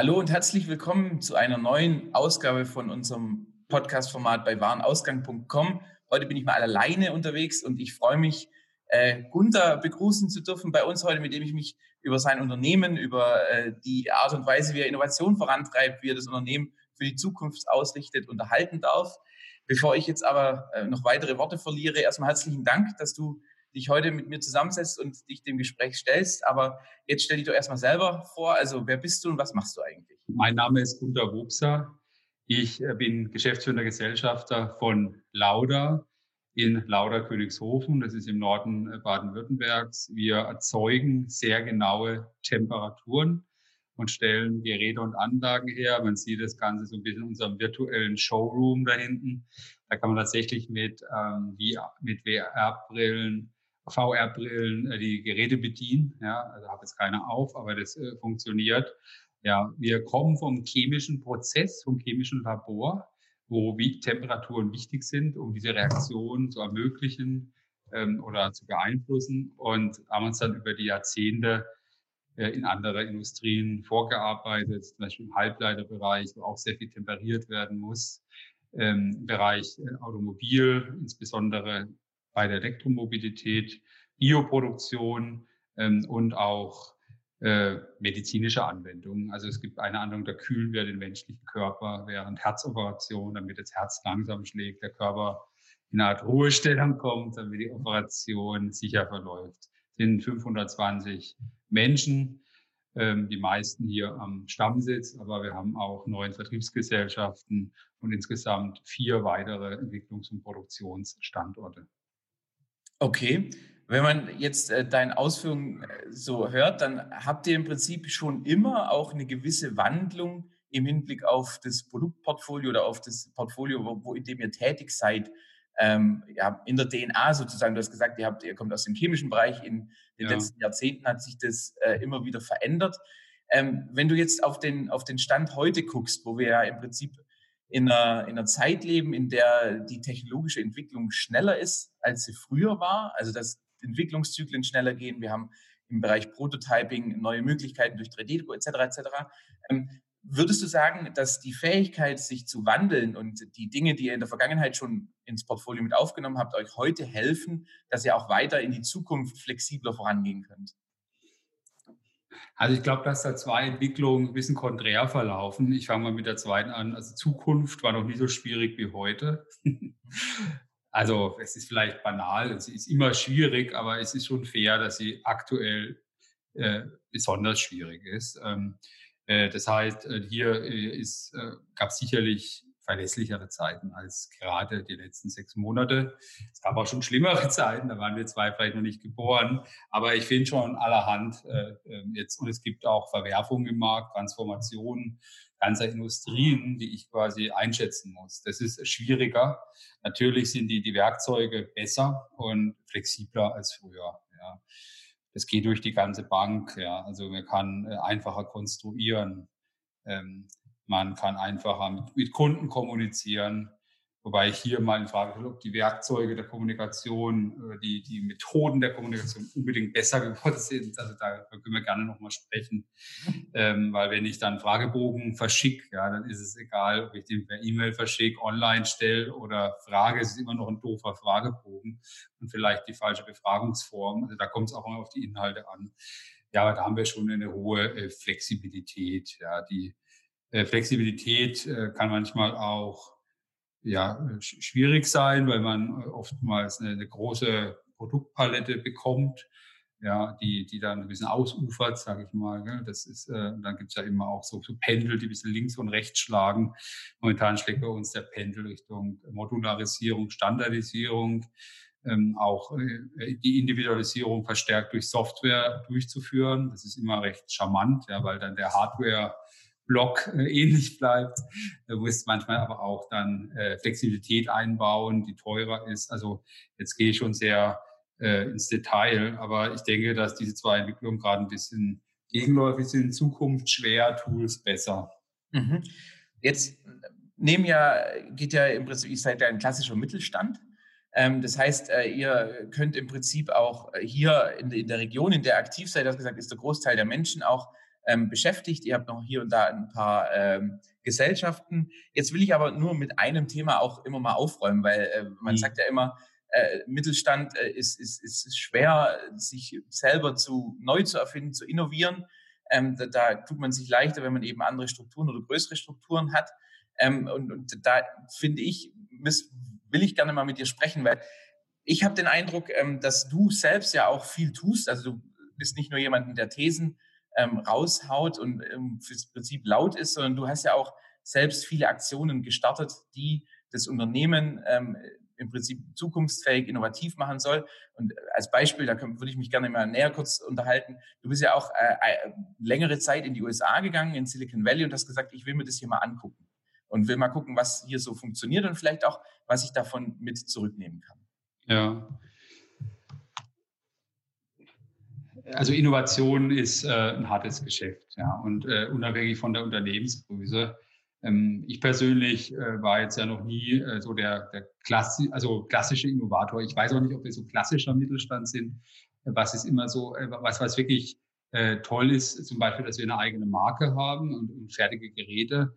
Hallo und herzlich willkommen zu einer neuen Ausgabe von unserem Podcast-Format bei warenausgang.com. Heute bin ich mal alleine unterwegs und ich freue mich, äh, Gunther begrüßen zu dürfen bei uns heute, mit dem ich mich über sein Unternehmen, über äh, die Art und Weise, wie er Innovation vorantreibt, wie er das Unternehmen für die Zukunft ausrichtet, unterhalten darf. Bevor ich jetzt aber äh, noch weitere Worte verliere, erstmal herzlichen Dank, dass du dich heute mit mir zusammensetzt und dich dem Gespräch stellst. Aber jetzt stell dich doch erstmal selber vor. Also wer bist du und was machst du eigentlich? Mein Name ist Gunter Wobser. Ich äh, bin Geschäftsführender Gesellschafter von Lauda in Lauda Königshofen. Das ist im Norden äh, Baden-Württembergs. Wir erzeugen sehr genaue Temperaturen und stellen Geräte und Anlagen her. Man sieht das Ganze so ein bisschen in unserem virtuellen Showroom da hinten. Da kann man tatsächlich mit, ähm, mit VR-Brillen, VR-Brillen äh, die Geräte bedienen. Ja, also habe jetzt keine auf, aber das äh, funktioniert. Ja, wir kommen vom chemischen Prozess, vom chemischen Labor wo Temperaturen wichtig sind, um diese Reaktion zu ermöglichen ähm, oder zu beeinflussen und haben uns dann über die Jahrzehnte äh, in andere Industrien vorgearbeitet, zum Beispiel im Halbleiterbereich, wo auch sehr viel temperiert werden muss, ähm, im Bereich äh, Automobil, insbesondere bei der Elektromobilität, Bioproduktion ähm, und auch äh, medizinische Anwendungen. Also es gibt eine Anwendung, da kühlen wir den menschlichen Körper während Herzoperationen, damit das Herz langsam schlägt, der Körper in eine Art Ruhestellung kommt, damit die Operation sicher verläuft. Es sind 520 Menschen, ähm, die meisten hier am Stammsitz, aber wir haben auch neun Vertriebsgesellschaften und insgesamt vier weitere Entwicklungs- und Produktionsstandorte. Okay. Wenn man jetzt äh, deine Ausführungen äh, so hört, dann habt ihr im Prinzip schon immer auch eine gewisse Wandlung im Hinblick auf das Produktportfolio oder auf das Portfolio, wo, wo in dem ihr tätig seid, ähm, ja, in der DNA sozusagen. Du hast gesagt, ihr habt, ihr kommt aus dem chemischen Bereich. In den ja. letzten Jahrzehnten hat sich das äh, immer wieder verändert. Ähm, wenn du jetzt auf den, auf den Stand heute guckst, wo wir ja im Prinzip in einer, in einer Zeit leben, in der die technologische Entwicklung schneller ist, als sie früher war. Also dass Entwicklungszyklen schneller gehen. Wir haben im Bereich Prototyping neue Möglichkeiten durch 3D-Druck etc. etc. Ähm, würdest du sagen, dass die Fähigkeit, sich zu wandeln und die Dinge, die ihr in der Vergangenheit schon ins Portfolio mit aufgenommen habt, euch heute helfen, dass ihr auch weiter in die Zukunft flexibler vorangehen könnt? Also ich glaube, dass da zwei Entwicklungen ein bisschen konträr verlaufen. Ich fange mal mit der zweiten an. Also Zukunft war noch nie so schwierig wie heute. Also es ist vielleicht banal, es ist immer schwierig, aber es ist schon fair, dass sie aktuell äh, besonders schwierig ist. Ähm, äh, das heißt, äh, hier äh, äh, gab sicherlich verlässlichere Zeiten als gerade die letzten sechs Monate. Es gab auch schon schlimmere Zeiten, da waren wir zwei vielleicht noch nicht geboren. Aber ich finde schon allerhand äh, ähm, jetzt, und es gibt auch Verwerfungen im Markt, Transformationen ganzer Industrien, die ich quasi einschätzen muss. Das ist schwieriger. Natürlich sind die, die Werkzeuge besser und flexibler als früher. Ja. Das geht durch die ganze Bank. Ja. Also man kann äh, einfacher konstruieren. Ähm, man kann einfacher mit, mit Kunden kommunizieren. Wobei ich hier mal in Frage stelle, ob die Werkzeuge der Kommunikation, äh, die, die Methoden der Kommunikation unbedingt besser geworden sind. Also da können wir gerne nochmal sprechen. Ähm, weil wenn ich dann Fragebogen verschicke, ja, dann ist es egal, ob ich den per E-Mail verschicke, online stelle oder frage. Es ist immer noch ein doofer Fragebogen und vielleicht die falsche Befragungsform. Also da kommt es auch immer auf die Inhalte an. Ja, aber da haben wir schon eine hohe äh, Flexibilität. Ja, die Flexibilität äh, kann manchmal auch ja, schwierig sein, weil man oftmals eine, große Produktpalette bekommt, ja, die, die dann ein bisschen ausufert, sage ich mal. Das ist, äh, dann gibt's ja immer auch so, so Pendel, die ein bisschen links und rechts schlagen. Momentan schlägt bei uns der Pendel Richtung Modularisierung, Standardisierung, ähm, auch äh, die Individualisierung verstärkt durch Software durchzuführen. Das ist immer recht charmant, ja, weil dann der Hardware Block äh, ähnlich bleibt. Du musst manchmal aber auch dann äh, Flexibilität einbauen, die teurer ist. Also jetzt gehe ich schon sehr äh, ins Detail, aber ich denke, dass diese zwei Entwicklungen gerade ein bisschen gegenläufig sind. In Zukunft schwer, Tools besser. Mhm. Jetzt nehmen ja, geht ja im Prinzip, ihr seid ja ein klassischer Mittelstand. Ähm, das heißt, äh, ihr könnt im Prinzip auch hier in, in der Region, in der aktiv seid, das gesagt, ist der Großteil der Menschen auch ähm, beschäftigt. Ihr habt noch hier und da ein paar ähm, Gesellschaften. Jetzt will ich aber nur mit einem Thema auch immer mal aufräumen, weil äh, man mhm. sagt ja immer, äh, Mittelstand äh, ist, ist, ist schwer, sich selber zu neu zu erfinden, zu innovieren. Ähm, da, da tut man sich leichter, wenn man eben andere Strukturen oder größere Strukturen hat. Ähm, und, und da finde ich, will ich gerne mal mit dir sprechen, weil ich habe den Eindruck, ähm, dass du selbst ja auch viel tust. Also du bist nicht nur jemand, der Thesen ähm, raushaut und im Prinzip laut ist, sondern du hast ja auch selbst viele Aktionen gestartet, die das Unternehmen ähm, im Prinzip zukunftsfähig, innovativ machen soll. Und als Beispiel, da würde ich mich gerne mal näher kurz unterhalten. Du bist ja auch äh, äh, längere Zeit in die USA gegangen, in Silicon Valley und hast gesagt, ich will mir das hier mal angucken und will mal gucken, was hier so funktioniert und vielleicht auch, was ich davon mit zurücknehmen kann. Ja. Also Innovation ist äh, ein hartes Geschäft, ja, und äh, unabhängig von der Unternehmensgröße. Ähm, ich persönlich äh, war jetzt ja noch nie äh, so der, der Klassi also klassische Innovator. Ich weiß auch nicht, ob wir so klassischer Mittelstand sind. Was ist immer so, äh, was, was wirklich äh, toll ist, zum Beispiel, dass wir eine eigene Marke haben und, und fertige Geräte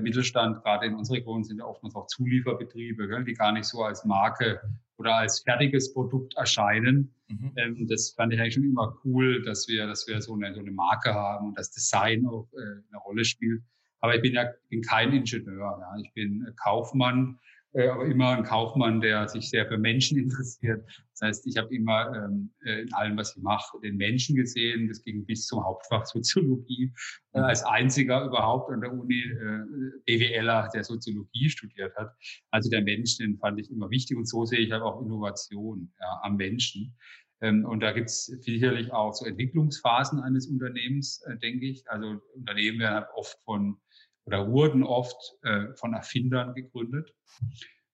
Mittelstand, gerade in unserer Region sind ja oftmals auch Zulieferbetriebe, die gar nicht so als Marke oder als fertiges Produkt erscheinen. Mhm. Ähm, das fand ich eigentlich schon immer cool, dass wir, dass wir so eine, so eine Marke haben und das Design auch äh, eine Rolle spielt. Aber ich bin ja bin kein Ingenieur. Ja. Ich bin Kaufmann äh, aber immer ein Kaufmann, der sich sehr für Menschen interessiert. Das heißt, ich habe immer ähm, äh, in allem, was ich mache, den Menschen gesehen. Das ging bis zum Hauptfach Soziologie. Äh, mhm. als einziger überhaupt an der Uni äh, BWLer, der Soziologie studiert hat. Also der Mensch, den fand ich immer wichtig. Und so sehe ich halt auch Innovation ja, am Menschen. Ähm, und da gibt es sicherlich auch so Entwicklungsphasen eines Unternehmens, äh, denke ich. Also Unternehmen werden halt oft von oder wurden oft äh, von Erfindern gegründet.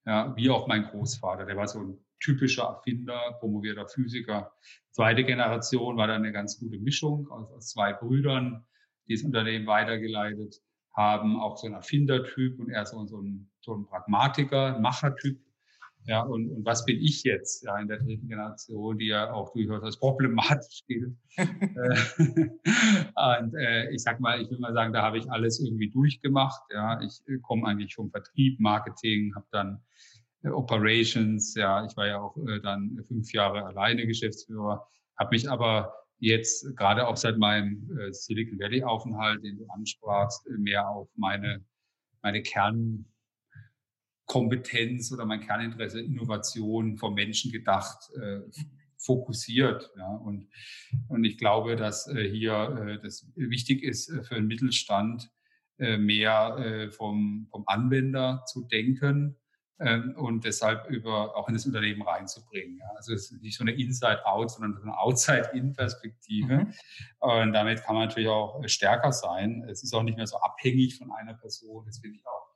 Ja, wie auch mein Großvater, der war so ein typischer Erfinder, promovierter Physiker. Zweite Generation war dann eine ganz gute Mischung aus, aus zwei Brüdern, die das Unternehmen weitergeleitet haben, auch so ein Erfindertyp und er so, so, ein, so ein Pragmatiker, Machertyp. Ja, und, und was bin ich jetzt ja, in der dritten Generation, die ja auch durchaus als problematisch gilt. Äh, und äh, ich sag mal, ich will mal sagen, da habe ich alles irgendwie durchgemacht. Ja, ich äh, komme eigentlich vom Vertrieb, Marketing, habe dann äh, Operations. Ja, ich war ja auch äh, dann fünf Jahre alleine Geschäftsführer, habe mich aber jetzt gerade auch seit meinem äh, Silicon Valley Aufenthalt, den du ansprachst, mehr auf meine meine Kern Kompetenz oder mein Kerninteresse Innovation vom Menschen gedacht äh, fokussiert. Ja. Und, und ich glaube, dass äh, hier äh, das wichtig ist äh, für den Mittelstand, äh, mehr äh, vom, vom Anwender zu denken ähm, und deshalb über auch in das Unternehmen reinzubringen. Ja. Also es ist nicht so eine Inside-Out, sondern so eine Outside-In-Perspektive. Mhm. Und damit kann man natürlich auch stärker sein. Es ist auch nicht mehr so abhängig von einer Person. Das finde ich auch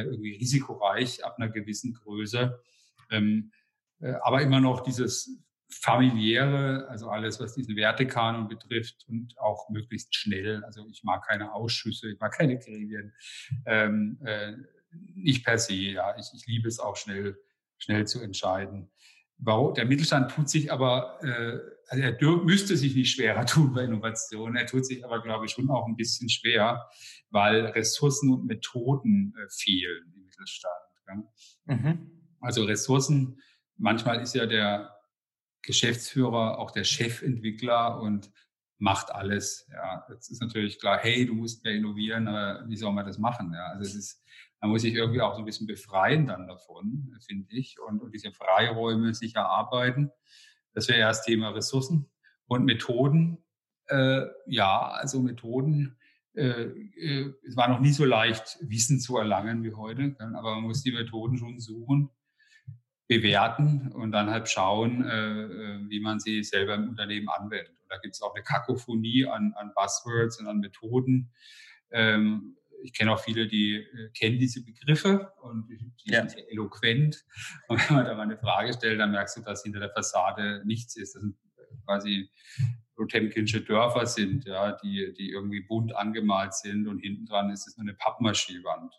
irgendwie risikoreich ab einer gewissen Größe. Ähm, äh, aber immer noch dieses familiäre, also alles, was diesen Wertekanon betrifft und auch möglichst schnell. Also ich mag keine Ausschüsse, ich mag keine Gremien. Ähm, äh, nicht per se, ja. Ich, ich liebe es auch schnell, schnell zu entscheiden. Warum? Der Mittelstand tut sich aber, äh, also er müsste sich nicht schwerer tun bei Innovation. Er tut sich aber, glaube ich, schon auch ein bisschen schwer, weil Ressourcen und Methoden äh, fehlen im Mittelstand. Mhm. Also Ressourcen, manchmal ist ja der Geschäftsführer auch der Chefentwickler und macht alles. Ja, jetzt ist natürlich klar, hey, du musst mehr innovieren, aber wie soll man das machen? Ja, also es ist man muss sich irgendwie auch so ein bisschen befreien dann davon, finde ich, und, und diese Freiräume sich erarbeiten. Das wäre erst Thema Ressourcen und Methoden. Äh, ja, also Methoden. Äh, äh, es war noch nie so leicht, Wissen zu erlangen wie heute, aber man muss die Methoden schon suchen, bewerten und dann halt schauen, äh, äh, wie man sie selber im Unternehmen anwendet. Und da gibt es auch eine Kakophonie an, an Buzzwords und an Methoden. Ähm, ich kenne auch viele, die äh, kennen diese Begriffe und die ja. sind sehr eloquent. Und wenn man da mal eine Frage stellt, dann merkst du, dass hinter der Fassade nichts ist. Das sind äh, quasi Potemkinsche Dörfer sind, ja, die, die irgendwie bunt angemalt sind und hinten dran ist es nur eine Pappmaschinwand.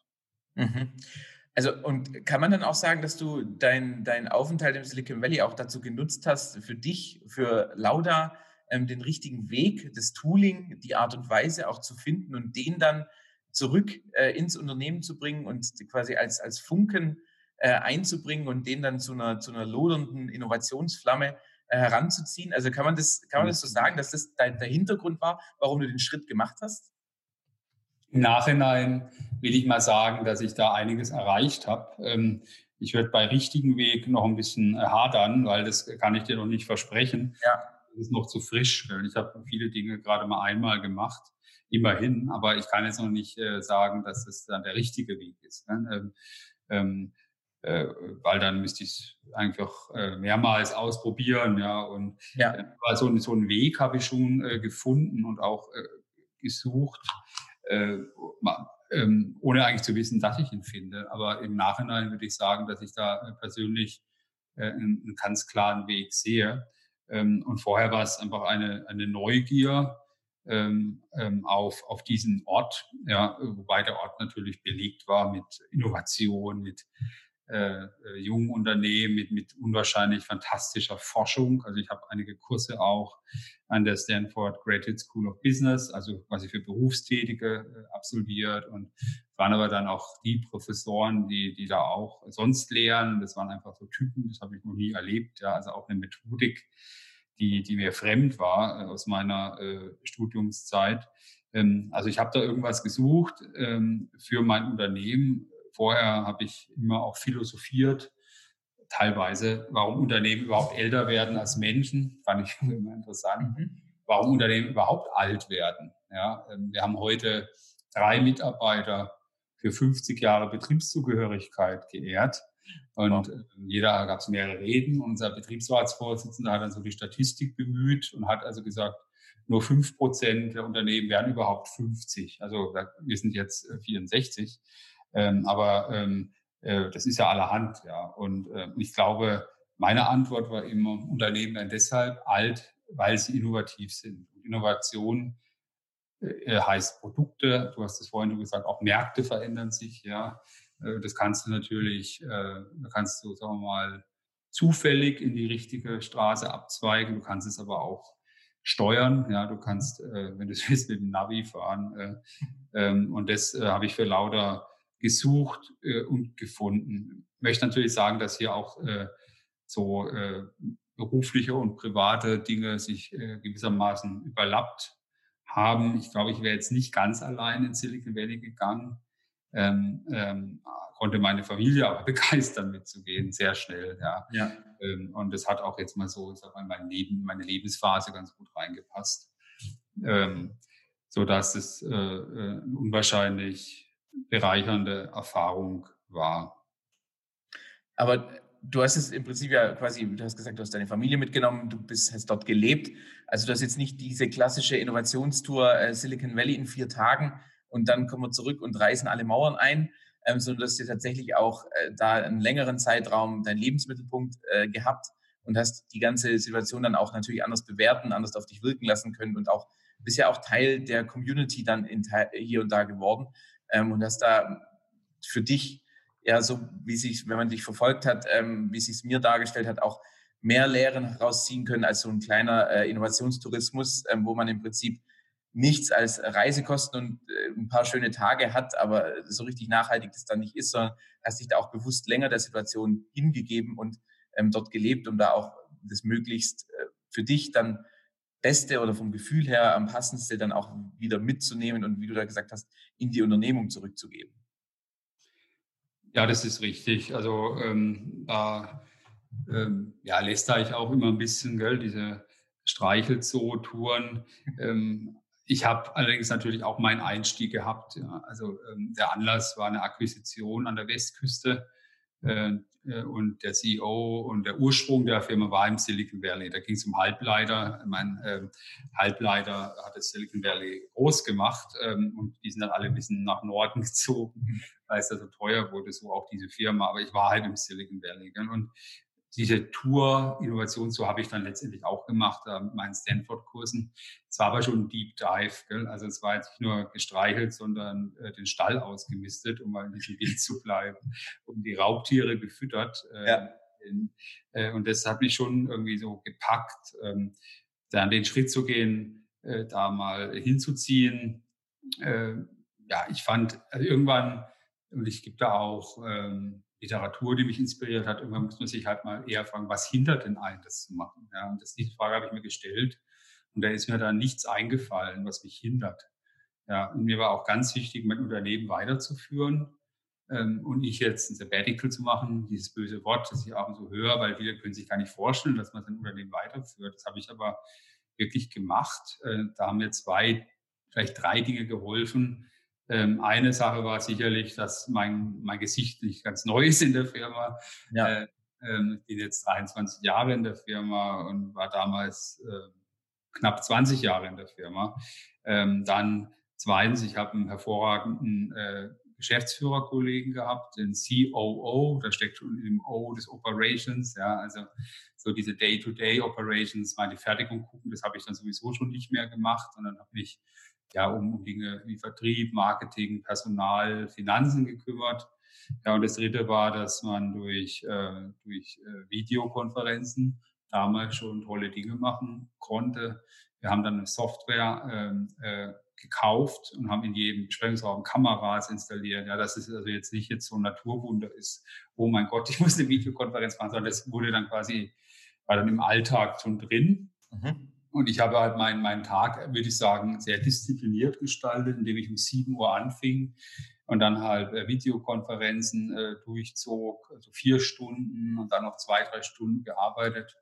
Mhm. Also, und kann man dann auch sagen, dass du deinen dein Aufenthalt im Silicon Valley auch dazu genutzt hast, für dich, für Lauda, ähm, den richtigen Weg, das Tooling, die Art und Weise auch zu finden und den dann zurück äh, ins Unternehmen zu bringen und quasi als, als Funken äh, einzubringen und den dann zu einer, zu einer lodernden Innovationsflamme äh, heranzuziehen. Also kann man das, kann man das so sagen, dass das dein, der Hintergrund war, warum du den Schritt gemacht hast? Im Nachhinein will ich mal sagen, dass ich da einiges erreicht habe. Ähm, ich werde bei richtigen Weg noch ein bisschen hadern, weil das kann ich dir noch nicht versprechen. Ja. Das ist noch zu frisch. Ich habe viele Dinge gerade mal einmal gemacht, immerhin, aber ich kann jetzt noch nicht äh, sagen, dass es dann der richtige Weg ist. Ne? Ähm, ähm, äh, weil dann müsste ich es einfach äh, mehrmals ausprobieren, ja. Und ja. Äh, so, so einen Weg habe ich schon äh, gefunden und auch äh, gesucht, äh, ähm, ohne eigentlich zu wissen, dass ich ihn finde. Aber im Nachhinein würde ich sagen, dass ich da persönlich einen, einen, ganz klaren Weg sehe. Ähm, und vorher war es einfach eine, eine Neugier ähm, ähm, auf, auf diesen Ort, ja, wobei der Ort natürlich belegt war mit Innovation, mit äh, äh, jungen Unternehmen mit, mit unwahrscheinlich fantastischer Forschung. Also ich habe einige Kurse auch an der Stanford Graduate School of Business, also quasi für Berufstätige äh, absolviert und waren aber dann auch die Professoren, die, die da auch sonst lehren. Das waren einfach so Typen, das habe ich noch nie erlebt. Ja, also auch eine Methodik, die, die mir fremd war äh, aus meiner äh, Studiumszeit. Ähm, also ich habe da irgendwas gesucht ähm, für mein Unternehmen, vorher habe ich immer auch philosophiert, teilweise, warum Unternehmen überhaupt älter werden als Menschen, fand ich immer interessant. Mhm. Warum Unternehmen überhaupt alt werden. Ja, ähm, wir haben heute drei Mitarbeiter für 50 Jahre Betriebszugehörigkeit geehrt. Und wow. Ähm, jeder gab es mehrere Reden. Unser Betriebsratsvorsitzender hat dann so die Statistik bemüht und hat also gesagt, nur fünf Prozent der Unternehmen werden überhaupt 50. Also wir sind jetzt 64. Äh, ähm, aber ähm, äh, das ist ja allerhand, ja. Und äh, ich glaube, meine Antwort war immer, Unternehmen werden deshalb alt, weil sie innovativ sind. Und Innovation äh, heißt Produkte, du hast es vorhin gesagt, auch Märkte verändern sich, ja. Äh, das kannst du natürlich, äh, da kannst du, sagen wir mal, zufällig in die richtige Straße abzweigen. Du kannst es aber auch steuern. Ja, du kannst, äh, wenn du es willst, mit dem Navi fahren. Äh, ähm, und das habe ich für lauter gesucht und gefunden. Ich möchte natürlich sagen, dass hier auch so berufliche und private Dinge sich gewissermaßen überlappt haben. Ich glaube, ich wäre jetzt nicht ganz allein in Silicon Valley gegangen. Ähm, ähm, konnte meine Familie aber begeistern mitzugehen, sehr schnell. Ja. ja. Ähm, und das hat auch jetzt mal so, ich sag mal, mein Leben, meine Lebensphase ganz gut reingepasst. Ähm, so dass es äh, äh, unwahrscheinlich bereichernde Erfahrung war. Aber du hast es im Prinzip ja quasi, du hast gesagt, du hast deine Familie mitgenommen, du bist, hast dort gelebt. Also du hast jetzt nicht diese klassische Innovationstour äh, Silicon Valley in vier Tagen und dann kommen wir zurück und reißen alle Mauern ein, ähm, sondern du tatsächlich auch äh, da einen längeren Zeitraum deinen Lebensmittelpunkt äh, gehabt und hast die ganze Situation dann auch natürlich anders bewerten, anders auf dich wirken lassen können und auch bist ja auch Teil der Community dann in, hier und da geworden ähm, und hast da für dich ja so, wie sich, wenn man dich verfolgt hat, ähm, wie sich es mir dargestellt hat, auch mehr Lehren herausziehen können als so ein kleiner äh, Innovationstourismus, ähm, wo man im Prinzip nichts als Reisekosten und äh, ein paar schöne Tage hat, aber so richtig nachhaltig das dann nicht ist, sondern hast dich da auch bewusst länger der Situation hingegeben und ähm, dort gelebt, um da auch das möglichst äh, für dich dann Beste oder vom Gefühl her am passendste dann auch wieder mitzunehmen und wie du da gesagt hast, in die Unternehmung zurückzugeben. Ja, das ist richtig. Also ähm, da ähm, ja, lästere ich auch immer ein bisschen, gell, diese Streichelzoo-Touren. Ähm, ich habe allerdings natürlich auch meinen Einstieg gehabt. Ja. Also ähm, der Anlass war eine Akquisition an der Westküste äh, äh, und der CEO und der Ursprung der Firma war im Silicon Valley. Da ging es um Halbleiter. Mein äh, Halbleiter hat das Silicon Valley groß gemacht ähm, und die sind dann alle ein bisschen nach Norden gezogen, weil es da so teuer wurde, so auch diese Firma. Aber ich war halt im Silicon Valley. Gell? Und diese Tour, Innovationstour habe ich dann letztendlich auch gemacht äh, mit meinen Stanford-Kursen. Es war aber schon ein Deep Dive. Gell? Also es war jetzt nicht nur gestreichelt, sondern äh, den Stall ausgemistet, um mal in diesem Bild zu bleiben, um die Raubtiere gefüttert. Äh, ja. in, äh, und das hat mich schon irgendwie so gepackt. Ähm, dann den Schritt zu gehen, äh, da mal hinzuziehen. Äh, ja, ich fand also irgendwann, und ich gibt da auch ähm, Literatur, die mich inspiriert hat, irgendwann muss man sich halt mal eher fragen, was hindert denn einen, das zu machen? Ja, und das, die Frage habe ich mir gestellt. Und da ist mir da nichts eingefallen, was mich hindert. Ja, und mir war auch ganz wichtig, mein Unternehmen weiterzuführen ähm, und nicht jetzt ein Sabbatical zu machen, dieses böse Wort, das ich abends so höre, weil viele können sich gar nicht vorstellen, dass man sein Unternehmen weiterführt. Das habe ich aber wirklich gemacht. Äh, da haben mir zwei, vielleicht drei Dinge geholfen. Ähm, eine Sache war sicherlich, dass mein, mein Gesicht nicht ganz neu ist in der Firma. Ja. Äh, ähm, ich bin jetzt 23 Jahre in der Firma und war damals äh, knapp 20 Jahre in der Firma. Ähm, dann zweitens, ich habe einen hervorragenden äh, Geschäftsführerkollegen gehabt, den COO, da steckt schon im O des Operations, ja, also so diese Day-to-Day Operations, mal die Fertigung gucken, das habe ich dann sowieso schon nicht mehr gemacht, sondern habe mich ja um, Dinge wie Vertrieb, Marketing, Personal, Finanzen gekümmert. Ja, und das dritte war, dass man durch, äh, durch äh, Videokonferenzen damals schon tolle Dinge machen konnte. Wir haben dann eine Software ähm, äh, gekauft und haben in jedem Besprechungsraum Kameras installiert. Ja, dass es also jetzt nicht jetzt so ein Naturwunder ist, oh mein Gott, ich muss eine Videokonferenz machen, sondern das wurde dann quasi, war dann im Alltag schon drin. Mhm. Und ich habe halt meinen, meinen Tag, würde ich sagen, sehr diszipliniert gestaltet, indem ich um 7 Uhr anfing und dann halt äh, Videokonferenzen äh, durchzog, also vier Stunden und dann noch zwei, drei Stunden gearbeitet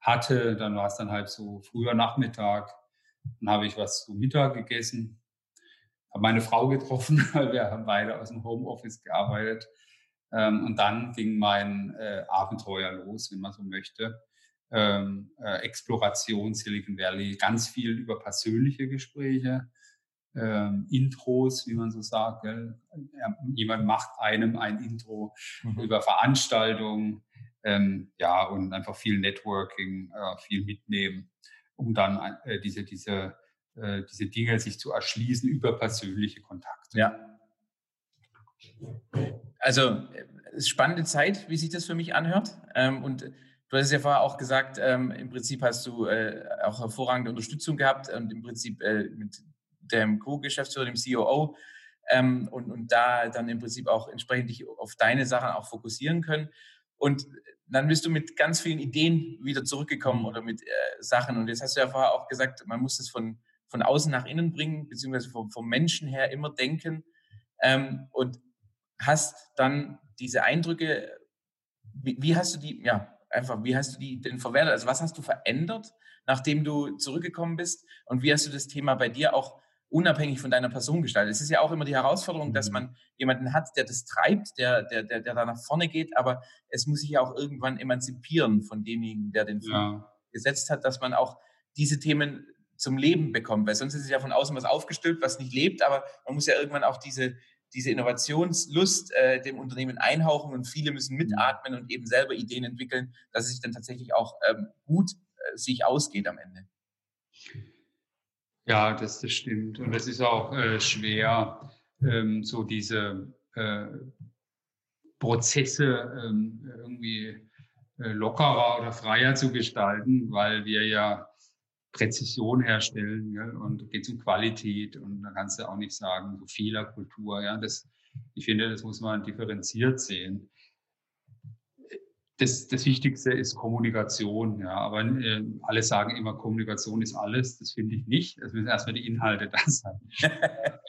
hatte. Dann war es dann halt so früher Nachmittag. Dann habe ich was zu Mittag gegessen, habe meine Frau getroffen, weil wir haben beide aus dem Homeoffice gearbeitet. Ähm, und dann ging mein äh, Abenteuer los, wenn man so möchte. Ähm, äh, Exploration Silicon Valley, ganz viel über persönliche Gespräche, ähm, Intros, wie man so sagt. Gell? Jemand macht einem ein Intro mhm. über Veranstaltungen, ähm, ja, und einfach viel Networking, äh, viel mitnehmen, um dann äh, diese, diese, äh, diese Dinge sich zu erschließen über persönliche Kontakte. Ja. Also, es ist spannende Zeit, wie sich das für mich anhört. Ähm, und du hast ja vorher auch gesagt, ähm, im Prinzip hast du äh, auch hervorragende Unterstützung gehabt und im Prinzip äh, mit dem Co-Geschäftsführer, dem COO, ähm, und, und da dann im Prinzip auch entsprechend dich auf deine Sachen auch fokussieren können. Und dann bist du mit ganz vielen Ideen wieder zurückgekommen oder mit äh, Sachen. Und jetzt hast du ja vorher auch gesagt, man muss das von, von außen nach innen bringen, beziehungsweise vom, vom Menschen her immer denken. Ähm, und hast dann diese Eindrücke, wie, wie, hast du die, ja, einfach, wie hast du die denn verwertet? Also was hast du verändert, nachdem du zurückgekommen bist? Und wie hast du das Thema bei dir auch unabhängig von deiner Person gestaltet. Es ist ja auch immer die Herausforderung, dass mhm. man jemanden hat, der das treibt, der, der, der, der da nach vorne geht, aber es muss sich ja auch irgendwann emanzipieren von demjenigen, der den ja. gesetzt hat, dass man auch diese Themen zum Leben bekommt, weil sonst ist es ja von außen was aufgestülpt, was nicht lebt, aber man muss ja irgendwann auch diese, diese Innovationslust äh, dem Unternehmen einhauchen und viele müssen mitatmen und eben selber Ideen entwickeln, dass es sich dann tatsächlich auch ähm, gut äh, sich ausgeht am Ende. Ja, das, das stimmt. Und es ist auch äh, schwer, ähm, so diese äh, Prozesse ähm, irgendwie äh, lockerer oder freier zu gestalten, weil wir ja Präzision herstellen gell? und geht um Qualität und da kannst du auch nicht sagen, so Fehlerkultur. Ja, das, ich finde, das muss man differenziert sehen das, das Wichtigste ist Kommunikation. Ja, aber äh, alle sagen immer, Kommunikation ist alles. Das finde ich nicht. Es müssen erstmal die Inhalte da sein.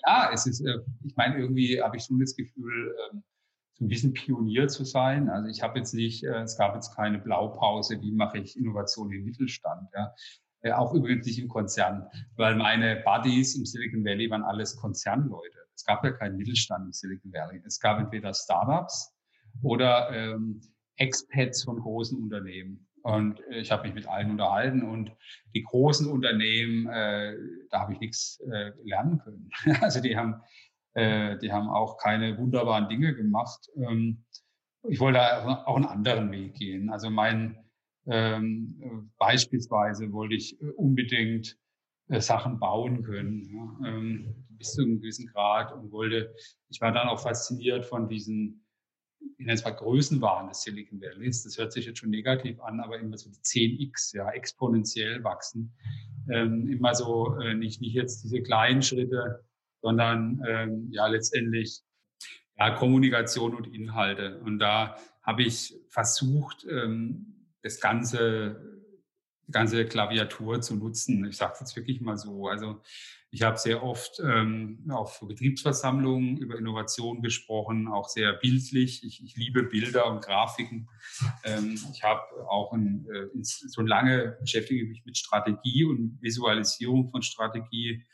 ja, es ist, äh, ich meine, irgendwie habe ich schon das Gefühl, äh, so ein bisschen Pionier zu sein. Also ich habe jetzt nicht, äh, es gab jetzt keine Blaupause, wie mache ich Innovation im Mittelstand. Ja. Äh, auch übrigens nicht im Konzern, weil meine Buddies im Silicon Valley waren alles Konzernleute. Es gab ja keinen Mittelstand im Silicon Valley. Es gab entweder Startups oder ähm, Expats von großen Unternehmen. Und ich habe mich mit allen unterhalten und die großen Unternehmen, äh, da habe ich nichts äh, lernen können. also die haben, äh, die haben auch keine wunderbaren Dinge gemacht. Ähm, ich wollte auch einen anderen Weg gehen. Also mein ähm, beispielsweise wollte ich unbedingt äh, Sachen bauen können, ja, ähm, bis zu einem gewissen Grad und wollte. Ich war dann auch fasziniert von diesen in nenne es mal Größenwahn des Silicon Valleys. Das hört sich jetzt schon negativ an, aber immer so die 10x, ja, exponentiell wachsen. Ähm, immer so, äh, nicht, nicht jetzt diese kleinen Schritte, sondern ähm, ja letztendlich ja, Kommunikation und Inhalte. Und da habe ich versucht, ähm, das ganze, die ganze Klaviatur zu nutzen. Ich sage es jetzt wirklich mal so. Also ich habe sehr oft ähm, auf Betriebsversammlungen über Innovation gesprochen, auch sehr bildlich. Ich, ich liebe Bilder und Grafiken. Ähm, ich habe auch ein, äh, so lange beschäftige mich mit Strategie und Visualisierung von Strategie.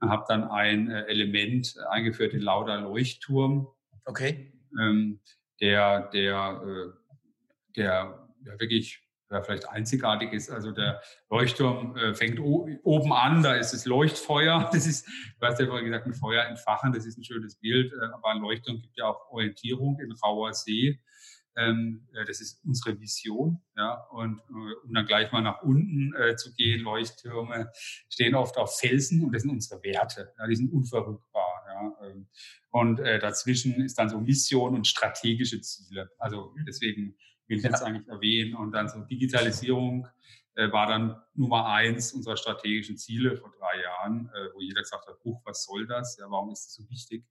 Habe dann ein äh, Element eingeführt, den Lauder Leuchtturm. Okay. Ähm, der, der, äh, der ja, wirklich ja, vielleicht einzigartig ist. Also der Leuchtturm äh, fängt oben an, da ist das Leuchtfeuer. Das ist, du hast ja vorhin gesagt, ein Feuer entfachen, das ist ein schönes Bild, äh, aber ein Leuchtturm gibt ja auch Orientierung in rauer See. Ähm, äh, das ist unsere Vision, ja, und äh, um dann gleich mal nach unten äh, zu gehen, Leuchttürme stehen oft auf Felsen und das sind unsere Werte, ja, die sind unverrückbar, ja, ähm, und äh, dazwischen ist dann so Mission und strategische Ziele. Also deswegen will ich jetzt eigentlich erwähnen. Und dann so Digitalisierung äh, war dann Nummer eins unserer strategischen Ziele vor drei Jahren, äh, wo jeder gesagt hat, Buch, was soll das? Ja, warum ist das so wichtig?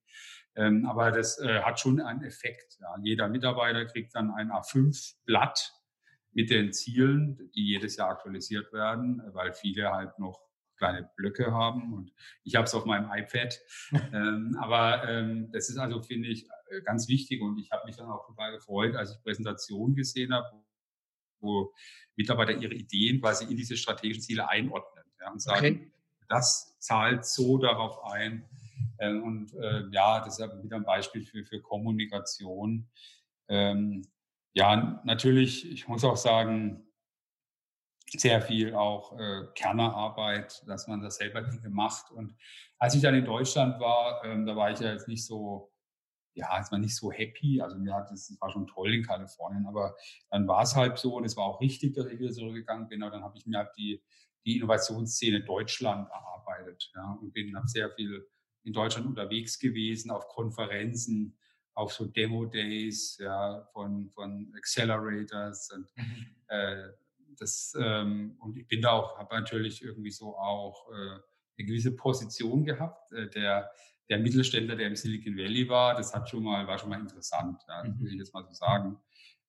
Ähm, aber das äh, hat schon einen Effekt. Ja. Jeder Mitarbeiter kriegt dann ein A5-Blatt mit den Zielen, die jedes Jahr aktualisiert werden, weil viele halt noch kleine Blöcke haben und ich habe es auf meinem iPad. ähm, aber ähm, das ist also, finde ich, ganz wichtig und ich habe mich dann auch total gefreut, als ich Präsentationen gesehen habe, wo Mitarbeiter ihre Ideen quasi in diese strategischen Ziele einordnen ja, und sagen, okay. das zahlt so darauf ein. Ähm, und äh, ja, das ist wieder ein Beispiel für, für Kommunikation. Ähm, ja, natürlich, ich muss auch sagen, sehr viel auch äh, Kernerarbeit, dass man das selber Dinge macht. Und als ich dann in Deutschland war, ähm, da war ich ja jetzt nicht so, ja, jetzt mal nicht so happy. Also mir hat es war schon toll in Kalifornien, aber dann war es halt so und es war auch richtig, dass ich wieder zurückgegangen bin. Und dann habe ich mir halt die, die Innovationsszene Deutschland erarbeitet. Ja, und bin habe sehr viel in Deutschland unterwegs gewesen, auf Konferenzen, auf so Demo-Days ja, von, von Accelerators und mhm. äh, das, ähm, und ich bin da auch, habe natürlich irgendwie so auch äh, eine gewisse Position gehabt. Äh, der, der Mittelständler, der im Silicon Valley war, das hat schon mal, war schon mal interessant, ja, mhm. will ich jetzt mal so sagen.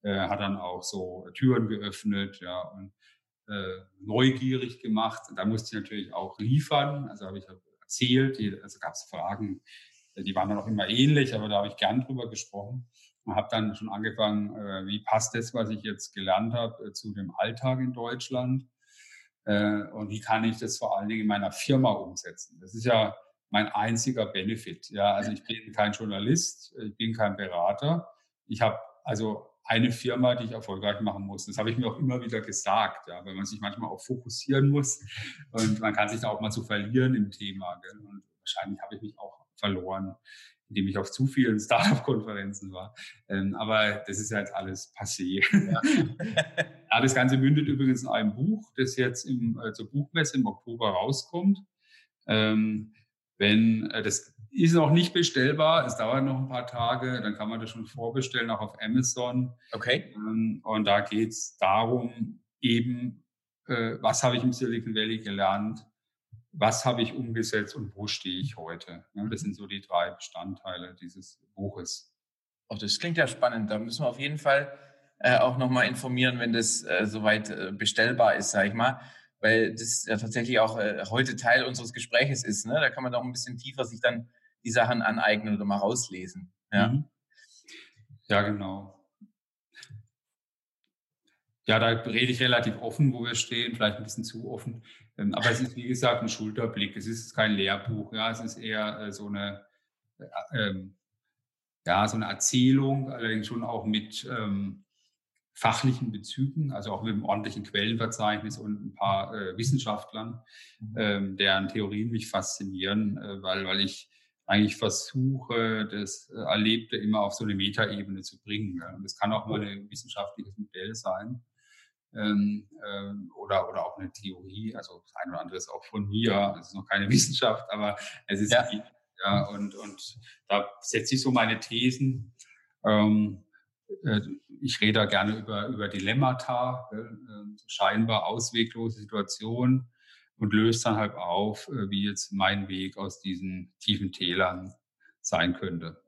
Äh, hat dann auch so Türen geöffnet, ja, und äh, neugierig gemacht. Da musste ich natürlich auch liefern. Also habe ich erzählt, also gab es Fragen, die waren dann auch immer ähnlich, aber da habe ich gern drüber gesprochen und habe dann schon angefangen, äh, wie passt das, was ich jetzt gelernt habe, äh, zu dem Alltag in Deutschland äh, und wie kann ich das vor allen Dingen in meiner Firma umsetzen. Das ist ja mein einziger Benefit. Ja, also ich bin kein Journalist, ich bin kein Berater. Ich habe also eine Firma, die ich erfolgreich machen muss. Das habe ich mir auch immer wieder gesagt, ja, weil man sich manchmal auch fokussieren muss und man kann sich da auch mal so verlieren im Thema. Gell? Und wahrscheinlich habe ich mich auch verloren indem ich auf zu vielen Startup-Konferenzen war. Ähm, aber das ist ja jetzt alles passé. Ja. ja. das Ganze mündet übrigens in einem Buch, das jetzt im, äh, zur Buchmesse im Oktober rauskommt. Ähm, wenn äh, das ist noch nicht bestellbar, es dauert noch ein paar Tage, dann kann man das schon vorbestellen, auch auf Amazon. Okay. Ähm, und da geht es darum, eben, äh, was habe ich im Silicon Valley gelernt, was habe ich umgesetzt und wo stehe ich heute. Das sind so die drei Bestandteile dieses Buches. Oh, das klingt ja spannend. Da müssen wir auf jeden Fall äh, auch nochmal informieren, wenn das äh, soweit äh, bestellbar ist, sage ich mal. Weil das ja tatsächlich auch äh, heute Teil unseres Gespräches ist. Ne? Da kann man doch ein bisschen tiefer sich dann die Sachen aneignen oder mal rauslesen. Ja, mhm. ja genau. Ja, da rede ich relativ offen, wo wir stehen, vielleicht ein bisschen zu offen. Ähm, aber es ist, wie gesagt, ein Schulterblick. Es ist kein Lehrbuch. Ja, es ist eher äh, so eine, äh, ähm, ja, so eine Erzählung, allerdings schon auch mit ähm, fachlichen Bezügen, also auch mit einem ordentlichen Quellenverzeichnis und ein paar äh, Wissenschaftlern, mhm. ähm, deren Theorien mich faszinieren, äh, weil, weil ich eigentlich versuche, das äh, Erlebte immer auf so eine Metaebene zu bringen. Ja. Und das kann auch mal ein wissenschaftliches Modell sein ähm, ähm, oder, oder auch eine Theorie. Also das eine oder andere ist auch von mir. Es ist noch keine Wissenschaft, aber es ist ja, ja und, und da setze ich so meine Thesen. Ähm, äh, ich rede da gerne über, über Dilemmata, äh, scheinbar ausweglose Situationen und löse dann halt auf, äh, wie jetzt mein Weg aus diesen tiefen Tälern sein könnte.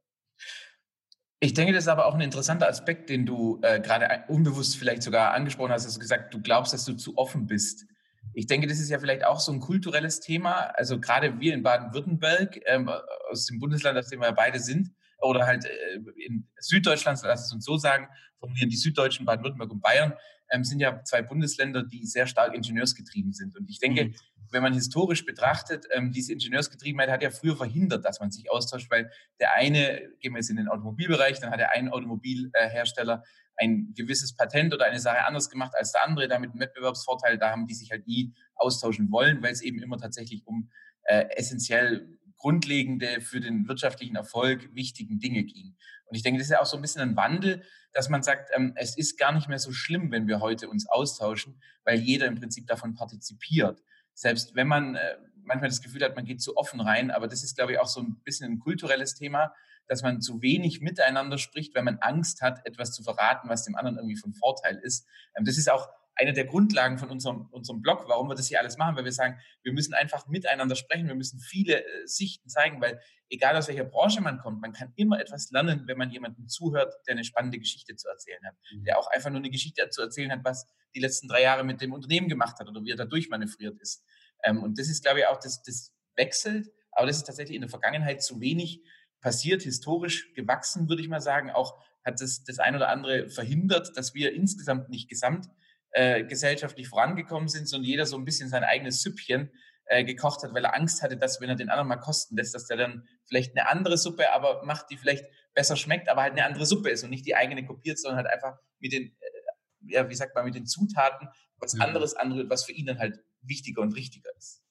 Ich denke, das ist aber auch ein interessanter Aspekt, den du äh, gerade unbewusst vielleicht sogar angesprochen hast, dass du gesagt, du glaubst, dass du zu offen bist. Ich denke, das ist ja vielleicht auch so ein kulturelles Thema. Also gerade wir in Baden-Württemberg, ähm, aus dem Bundesland, aus dem wir beide sind, oder halt äh, in Süddeutschland, lass es uns so sagen, formulieren die Süddeutschen, Baden-Württemberg und Bayern, ähm, sind ja zwei Bundesländer, die sehr stark ingenieursgetrieben sind. Und ich denke, mhm. wenn man historisch betrachtet, ähm, diese Ingenieursgetriebenheit hat ja früher verhindert, dass man sich austauscht, weil der eine, gehen wir jetzt in den Automobilbereich, dann hat der ein Automobilhersteller ein gewisses Patent oder eine Sache anders gemacht als der andere, damit einen Wettbewerbsvorteil, da haben die sich halt nie austauschen wollen, weil es eben immer tatsächlich um äh, essentiell grundlegende, für den wirtschaftlichen Erfolg wichtigen Dinge ging. Und ich denke, das ist ja auch so ein bisschen ein Wandel, dass man sagt, ähm, es ist gar nicht mehr so schlimm, wenn wir heute uns austauschen, weil jeder im Prinzip davon partizipiert. Selbst wenn man äh, manchmal das Gefühl hat, man geht zu offen rein, aber das ist, glaube ich, auch so ein bisschen ein kulturelles Thema, dass man zu wenig miteinander spricht, wenn man Angst hat, etwas zu verraten, was dem anderen irgendwie von Vorteil ist. Ähm, das ist auch eine der Grundlagen von unserem, unserem Blog, warum wir das hier alles machen, weil wir sagen, wir müssen einfach miteinander sprechen, wir müssen viele äh, Sichten zeigen, weil egal aus welcher Branche man kommt, man kann immer etwas lernen, wenn man jemandem zuhört, der eine spannende Geschichte zu erzählen hat, mhm. der auch einfach nur eine Geschichte zu erzählen hat, was die letzten drei Jahre mit dem Unternehmen gemacht hat oder wie er da durchmanövriert ist. Ähm, und das ist, glaube ich, auch, das, das wechselt, aber das ist tatsächlich in der Vergangenheit zu wenig passiert, historisch gewachsen, würde ich mal sagen. Auch hat das das ein oder andere verhindert, dass wir insgesamt nicht gesamt äh, gesellschaftlich vorangekommen sind, sondern jeder so ein bisschen sein eigenes Süppchen äh, gekocht hat, weil er Angst hatte, dass wenn er den anderen mal kosten lässt, dass der dann vielleicht eine andere Suppe aber macht, die vielleicht besser schmeckt, aber halt eine andere Suppe ist und nicht die eigene kopiert, sondern halt einfach mit den, äh, ja, wie sagt man, mit den Zutaten was anderes anrührt, was für ihn dann halt wichtiger und richtiger ist.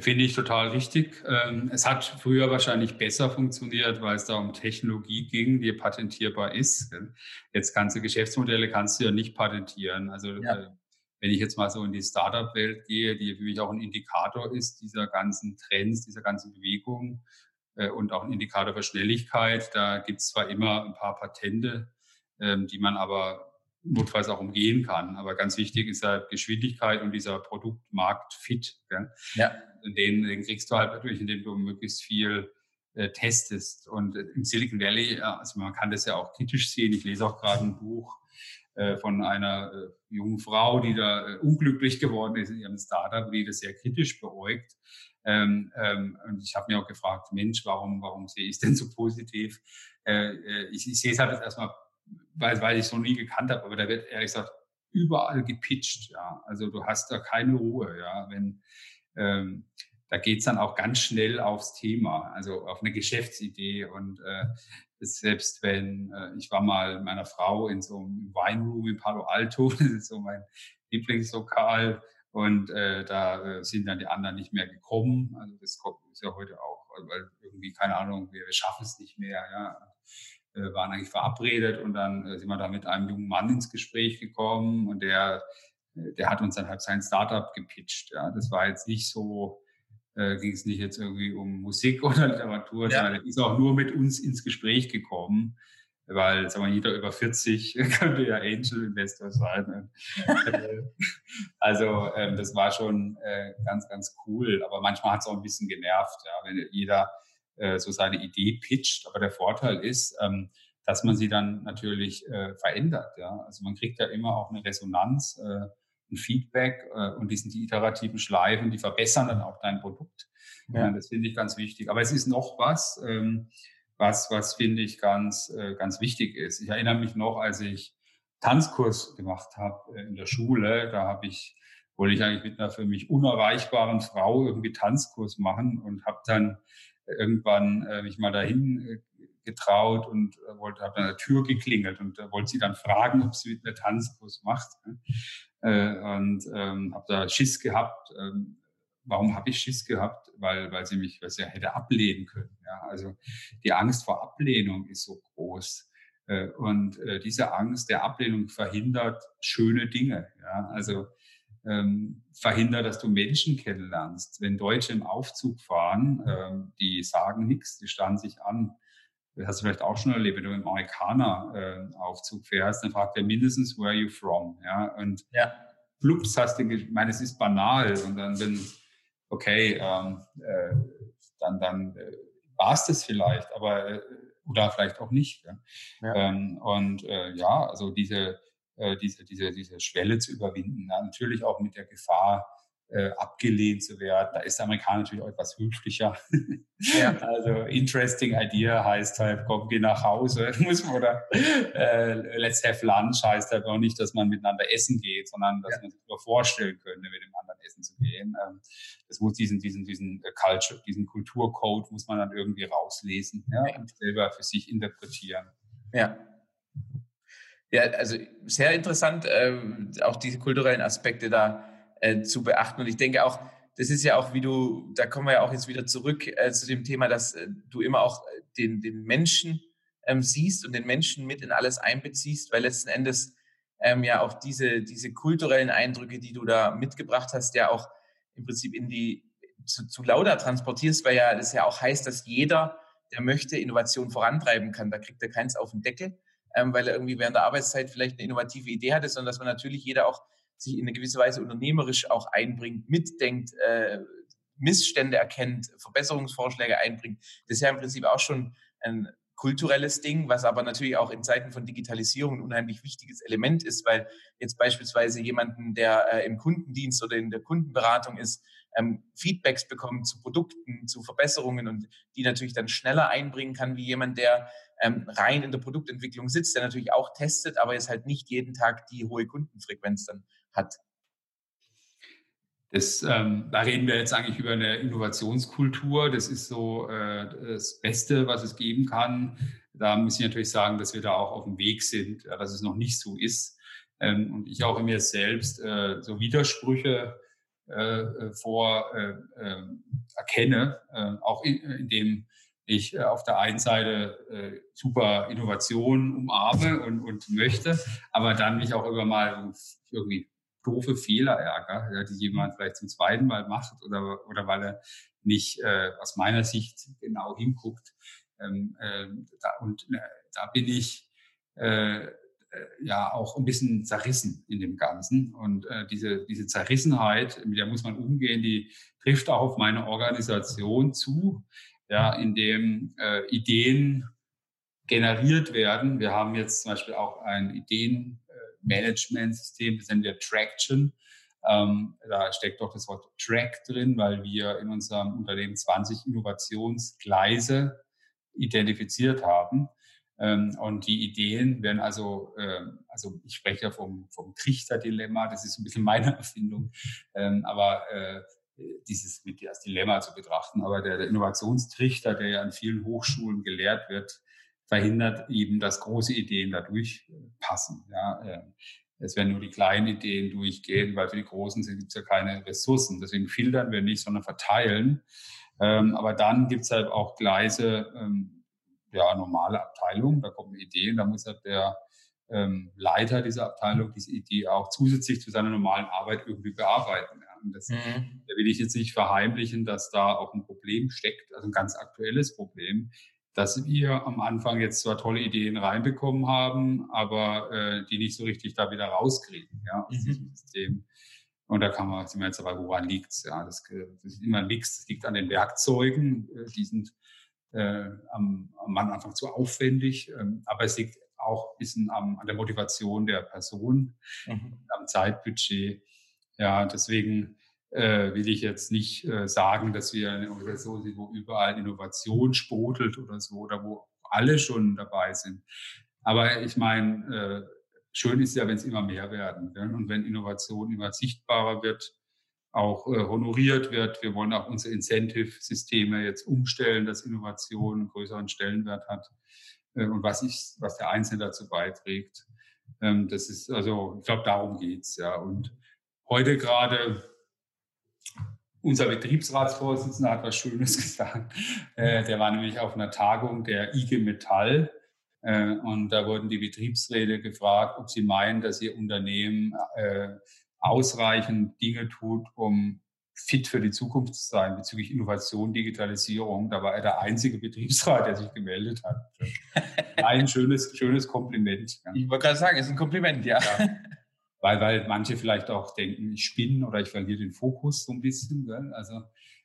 Finde ich total richtig. Ähm, es hat früher wahrscheinlich besser funktioniert, weil es da um Technologie ging, die patentierbar ist. Jetzt ganze Geschäftsmodelle kannst du ja nicht patentieren. Also ja. Äh, wenn ich jetzt mal so in die Startup-Welt gehe, die für mich auch ein Indikator ist dieser ganzen Trends, dieser ganzen Bewegung äh, und auch ein Indikator für Schnelligkeit, da gibt es zwar immer ein paar Patente, ähm, die man aber notfalls auch umgehen kann. Aber ganz wichtig ist halt Geschwindigkeit und dieser Produktmarkt-Fit. Ja den, den kriegst du halt natürlich, indem du möglichst viel äh, testest. Und äh, im Silicon Valley, also man kann das ja auch kritisch sehen. Ich lese auch gerade ein Buch äh, von einer äh, jungen Frau, die da unglücklich geworden ist in ihrem Startup, die das sehr kritisch beäugt. Ähm, ähm, und ich habe mir auch gefragt, Mensch, warum, warum sehe ich es denn so positiv? Ich, ich sehe es halt erstmal, weil, weil ich es noch nie gekannt habe, aber da wird ehrlich gesagt überall gepitcht. Ja, also du hast da keine Ruhe. Ja, wenn ähm, da geht's dann auch ganz schnell aufs Thema, also auf eine Geschäftsidee. Und äh, selbst wenn, äh, ich war mal meiner Frau in so einem Weinroom in Palo Alto, das ist so mein Lieblingslokal, und äh, da äh, sind dann die anderen nicht mehr gekommen. Also das ist ja heute auch, weil irgendwie, keine Ahnung, wir, wir schaffen es nicht mehr, ja. Äh, waren eigentlich verabredet und dann äh, sind wir da mit einem jungen Mann ins Gespräch gekommen und der der hat uns dann halt sein Startup gepitcht. Ja. Das war jetzt nicht so, äh, ging es nicht jetzt irgendwie um Musik oder Literatur, ja. sondern er ist auch nur mit uns ins Gespräch gekommen, weil sagen wir, jeder über 40 könnte ja Angel Investor sein. also ähm, das war schon äh, ganz, ganz cool. Aber manchmal hat es auch ein bisschen genervt, ja, wenn jeder äh, so seine Idee pitcht. Aber der Vorteil ist, ähm, dass man sie dann natürlich äh, verändert. Ja? Also man kriegt ja immer auch eine Resonanz. Äh, ein Feedback äh, und die sind die iterativen Schleifen, die verbessern dann auch dein Produkt. Ja. das finde ich ganz wichtig. Aber es ist noch was, ähm, was, was finde ich ganz, äh, ganz wichtig ist. Ich erinnere mich noch, als ich Tanzkurs gemacht habe äh, in der Schule, da habe ich, wollte ich eigentlich mit einer für mich unerreichbaren Frau irgendwie Tanzkurs machen und habe dann irgendwann äh, mich mal dahin äh, getraut und äh, wollte, habe an der Tür geklingelt und äh, wollte sie dann fragen, ob sie mit mir Tanzkurs macht. Ne? Äh, und ähm, habe da Schiss gehabt. Ähm, warum habe ich Schiss gehabt? Weil, weil sie mich was ja hätte ablehnen können. Ja? Also die Angst vor Ablehnung ist so groß. Äh, und äh, diese Angst der Ablehnung verhindert schöne Dinge. Ja? Also ähm, verhindert, dass du Menschen kennenlernst. Wenn Deutsche im Aufzug fahren, ähm, die sagen nichts, die starren sich an. das hast du vielleicht auch schon erlebt, wenn du im Amerikaner-Aufzug äh, fährst, dann fragt er mindestens, where are you from? Ja, und ja. plups hast du, ich meine, es ist banal und dann bin, okay, ähm, äh, dann, dann äh, war es das vielleicht, aber äh, oder vielleicht auch nicht. Ja. ja. Ähm, und äh, ja, also diese, äh, diese, diese, diese Schwelle zu überwinden, ja, natürlich auch mit der Gefahr, äh, abgelehnt zu werden. Da ist der Amerikaner natürlich auch etwas höflicher. Ja. Also interesting idea heißt halt, komm, geh nach Hause, muss oder äh, let's have lunch heißt halt auch nicht, dass man miteinander essen geht, sondern dass ja. man sich nur vorstellen könnte, mit dem anderen essen zu gehen. Ähm, das muss diesen, diesen, diesen äh, Culture, diesen Kulturcode muss man dann irgendwie rauslesen ja, und selber für sich interpretieren. Ja. Ja, also sehr interessant, äh, auch diese kulturellen Aspekte da äh, zu beachten. Und ich denke auch, das ist ja auch, wie du, da kommen wir ja auch jetzt wieder zurück äh, zu dem Thema, dass äh, du immer auch äh, den, den Menschen ähm, siehst und den Menschen mit in alles einbeziehst, weil letzten Endes ähm, ja auch diese, diese kulturellen Eindrücke, die du da mitgebracht hast, ja auch im Prinzip in die zu, zu Lauda transportierst, weil ja das ja auch heißt, dass jeder, der möchte, Innovation vorantreiben kann. Da kriegt er keins auf den Deckel, ähm, weil er irgendwie während der Arbeitszeit vielleicht eine innovative Idee hatte, sondern dass man natürlich jeder auch sich in eine gewisse Weise unternehmerisch auch einbringt, mitdenkt, äh, Missstände erkennt, Verbesserungsvorschläge einbringt. Das ist ja im Prinzip auch schon ein kulturelles Ding, was aber natürlich auch in Zeiten von Digitalisierung ein unheimlich wichtiges Element ist, weil jetzt beispielsweise jemanden, der äh, im Kundendienst oder in der Kundenberatung ist, ähm, Feedbacks bekommt zu Produkten, zu Verbesserungen und die natürlich dann schneller einbringen kann, wie jemand, der ähm, rein in der Produktentwicklung sitzt, der natürlich auch testet, aber jetzt halt nicht jeden Tag die hohe Kundenfrequenz dann hat. Das, ähm, da reden wir jetzt eigentlich über eine Innovationskultur. Das ist so äh, das Beste, was es geben kann. Da muss ich natürlich sagen, dass wir da auch auf dem Weg sind, dass es noch nicht so ist. Ähm, und ich auch in mir selbst äh, so Widersprüche äh, äh vor äh, ähm, erkenne, äh, auch in, in dem ich äh, auf der einen Seite äh, super Innovation umarme und, und möchte, aber dann mich auch immer mal irgendwie doofe Fehler ärgere, ja, die jemand vielleicht zum zweiten Mal macht oder, oder weil er nicht äh, aus meiner Sicht genau hinguckt. Ähm, äh, da, und äh, da bin ich äh, äh, ja auch ein bisschen zerrissen in dem Ganzen. Und äh, diese, diese Zerrissenheit, mit der muss man umgehen, die trifft auch auf meine Organisation zu, ja, in dem äh, Ideen generiert werden. Wir haben jetzt zum Beispiel auch ein Ideen Management-System, das nennen wir Traction. Ähm, da steckt doch das Wort Track drin, weil wir in unserem Unternehmen 20 Innovationsgleise identifiziert haben. Ähm, und die Ideen werden also, äh, also ich spreche ja vom, vom Trichter-Dilemma, das ist ein bisschen meine Erfindung, ähm, aber äh, dieses mit als Dilemma zu betrachten. Aber der, der Innovationstrichter, der ja an vielen Hochschulen gelehrt wird, verhindert eben, dass große Ideen dadurch passen. Ja, ähm, es werden nur die kleinen Ideen durchgehen, weil für die großen gibt es ja keine Ressourcen. Deswegen filtern wir nicht, sondern verteilen. Ähm, aber dann gibt es halt auch Gleise, ähm, ja, normale Abteilungen, da kommt eine Idee und da muss halt der Leiter dieser Abteilung diese Idee auch zusätzlich zu seiner normalen Arbeit irgendwie bearbeiten. Ja. Und das mhm. da will ich jetzt nicht verheimlichen, dass da auch ein Problem steckt, also ein ganz aktuelles Problem, dass wir am Anfang jetzt zwar tolle Ideen reinbekommen haben, aber äh, die nicht so richtig da wieder rauskriegen, ja, aus mhm. diesem System. Und da kann man, sind wir jetzt aber, woran liegt's? Ja, das, das ist immer nichts. Das liegt an den Werkzeugen. Äh, die sind äh, am, am Anfang zu aufwendig. Ähm, aber es liegt auch ein bisschen am, an der Motivation der Person, mhm. am Zeitbudget. Ja, deswegen äh, will ich jetzt nicht äh, sagen, dass wir eine Organisation sind, wo überall Innovation sprudelt oder so, oder wo alle schon dabei sind. Aber ich meine, äh, schön ist ja, wenn es immer mehr werden ja? und wenn Innovation immer sichtbarer wird, auch äh, honoriert wird. Wir wollen auch unsere Incentive-Systeme jetzt umstellen, dass Innovation einen größeren Stellenwert hat äh, und was, ich, was der Einzelne dazu beiträgt. Ähm, das ist also, ich glaube, darum geht's ja. Und heute gerade unser Betriebsratsvorsitzender hat was Schönes gesagt. Äh, der war nämlich auf einer Tagung der IG Metall. Äh, und da wurden die Betriebsräte gefragt, ob sie meinen, dass ihr Unternehmen äh, ausreichend Dinge tut, um fit für die Zukunft zu sein bezüglich Innovation, Digitalisierung. Da war er der einzige Betriebsrat, der sich gemeldet hat. Ein schönes, schönes Kompliment. Ja. Ich wollte gerade sagen, es ist ein Kompliment, ja. ja. Weil, weil manche vielleicht auch denken, ich spinne oder ich verliere den Fokus so ein bisschen. Gell? Also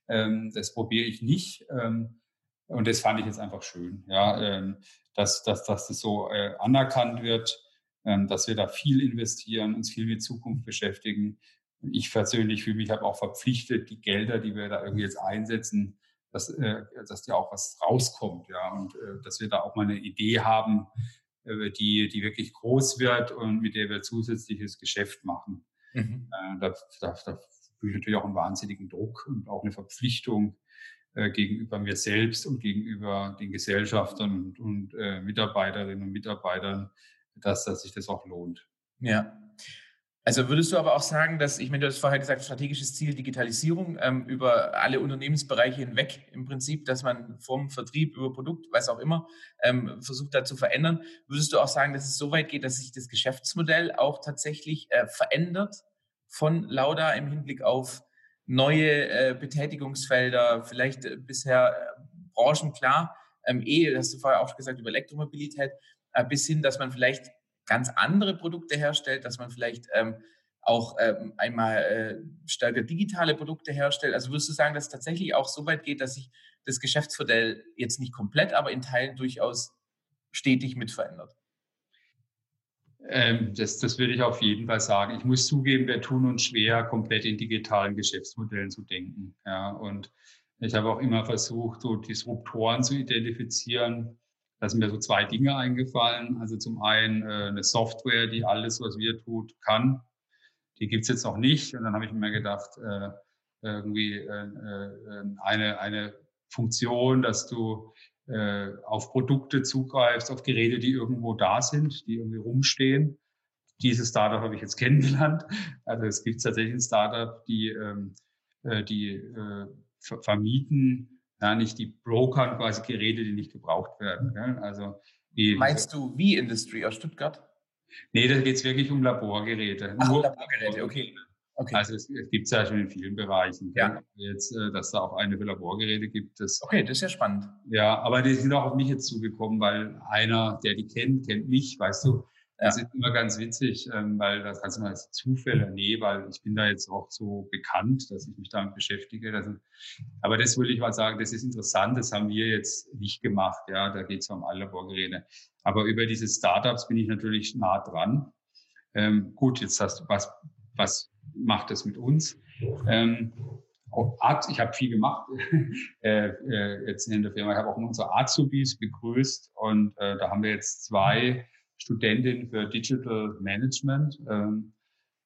ähm, das probiere ich nicht. Ähm, und das fand ich jetzt einfach schön, ja, ähm, dass, dass, dass das so äh, anerkannt wird, dass wir da viel investieren, uns viel mit Zukunft beschäftigen ich persönlich fühle mich halt auch verpflichtet, die Gelder, die wir da irgendwie jetzt einsetzen, dass, äh, dass da auch was rauskommt, ja, und äh, dass wir da auch mal eine Idee haben, äh, die, die wirklich groß wird und mit der wir zusätzliches Geschäft machen. Mhm. Da, da, da fühle ich natürlich auch einen wahnsinnigen Druck und auch eine Verpflichtung äh, gegenüber mir selbst und gegenüber den Gesellschaftern und, und äh, Mitarbeiterinnen und Mitarbeitern, dass, dass sich das auch lohnt. Ja, also würdest du aber auch sagen, dass, ich meine, du hast vorher gesagt, strategisches Ziel Digitalisierung ähm, über alle Unternehmensbereiche hinweg im Prinzip, dass man vom Vertrieb über Produkt, was auch immer, ähm, versucht da zu verändern. Würdest du auch sagen, dass es so weit geht, dass sich das Geschäftsmodell auch tatsächlich äh, verändert von Lauda im Hinblick auf neue äh, Betätigungsfelder, vielleicht äh, bisher äh, branchenklar, ähm, eh, hast du vorher auch gesagt, über Elektromobilität, äh, bis hin, dass man vielleicht ganz andere Produkte herstellt, dass man vielleicht ähm, auch ähm, einmal äh, stärker digitale Produkte herstellt. Also würdest du sagen, dass es tatsächlich auch so weit geht, dass sich das Geschäftsmodell jetzt nicht komplett, aber in Teilen durchaus stetig mit verändert? Ähm, das, das würde ich auf jeden Fall sagen. Ich muss zugeben, wir tun uns schwer, komplett in digitalen Geschäftsmodellen zu denken. Ja, und ich habe auch immer versucht, so Disruptoren zu identifizieren, da sind mir so zwei Dinge eingefallen. Also zum einen äh, eine Software, die alles, was wir tut, kann. Die gibt's jetzt noch nicht. Und dann habe ich mir gedacht, äh, irgendwie äh, äh, eine, eine Funktion, dass du äh, auf Produkte zugreifst, auf Geräte, die irgendwo da sind, die irgendwie rumstehen. Dieses Startup habe ich jetzt kennengelernt. Also es gibt tatsächlich ein Startup, die, ähm, äh, die äh, vermieten ja, nicht die Brokern quasi Geräte, die nicht gebraucht werden. Ja, also die, Meinst du wie Industry aus Stuttgart? Nee, da geht es wirklich um Laborgeräte. Ach, Nur Laborgeräte, okay. okay. Also es, es gibt es ja schon in vielen Bereichen. Ja. Jetzt, äh, dass da auch eine für Laborgeräte gibt. Das, okay, das ist ja spannend. Ja, aber die sind auch auf mich jetzt zugekommen, weil einer, der die kennt, kennt mich, weißt du. Das ist immer ganz witzig, ähm, weil das kannst du mal als Zufälle, nee, weil ich bin da jetzt auch so bekannt, dass ich mich damit beschäftige. Aber das will ich mal sagen, das ist interessant, das haben wir jetzt nicht gemacht, ja, da geht es um alle Laborgeräte. Aber über diese Startups bin ich natürlich nah dran. Ähm, gut, jetzt hast du, was, was macht das mit uns? Ähm, Art, ich habe viel gemacht äh, äh, jetzt in der Firma. Ich habe auch unsere Azubis begrüßt und äh, da haben wir jetzt zwei Studentin für Digital Management, ähm,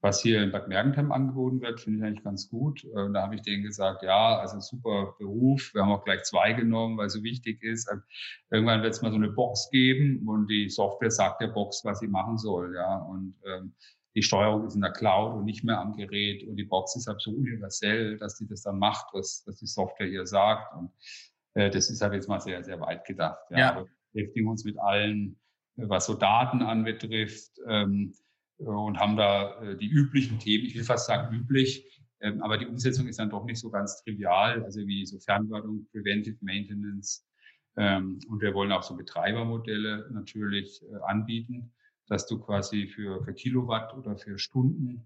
was hier in Bad Mergentheim angeboten wird, finde ich eigentlich ganz gut. Äh, da habe ich denen gesagt, ja, also super Beruf. Wir haben auch gleich zwei genommen, weil es so wichtig ist. Ähm, irgendwann wird es mal so eine Box geben und die Software sagt der Box, was sie machen soll. Ja, und ähm, die Steuerung ist in der Cloud und nicht mehr am Gerät und die Box ist halt so universell, dass die das dann macht, was, was die Software hier sagt. Und äh, das ist halt jetzt mal sehr, sehr weit gedacht. Ja. ja. Aber wir beschäftigen uns mit allen was so Daten anbetrifft ähm, und haben da äh, die üblichen Themen, ich will fast sagen üblich, ähm, aber die Umsetzung ist dann doch nicht so ganz trivial, also wie so Fernwartung, Preventive Maintenance ähm, und wir wollen auch so Betreibermodelle natürlich äh, anbieten, dass du quasi für, für Kilowatt oder für Stunden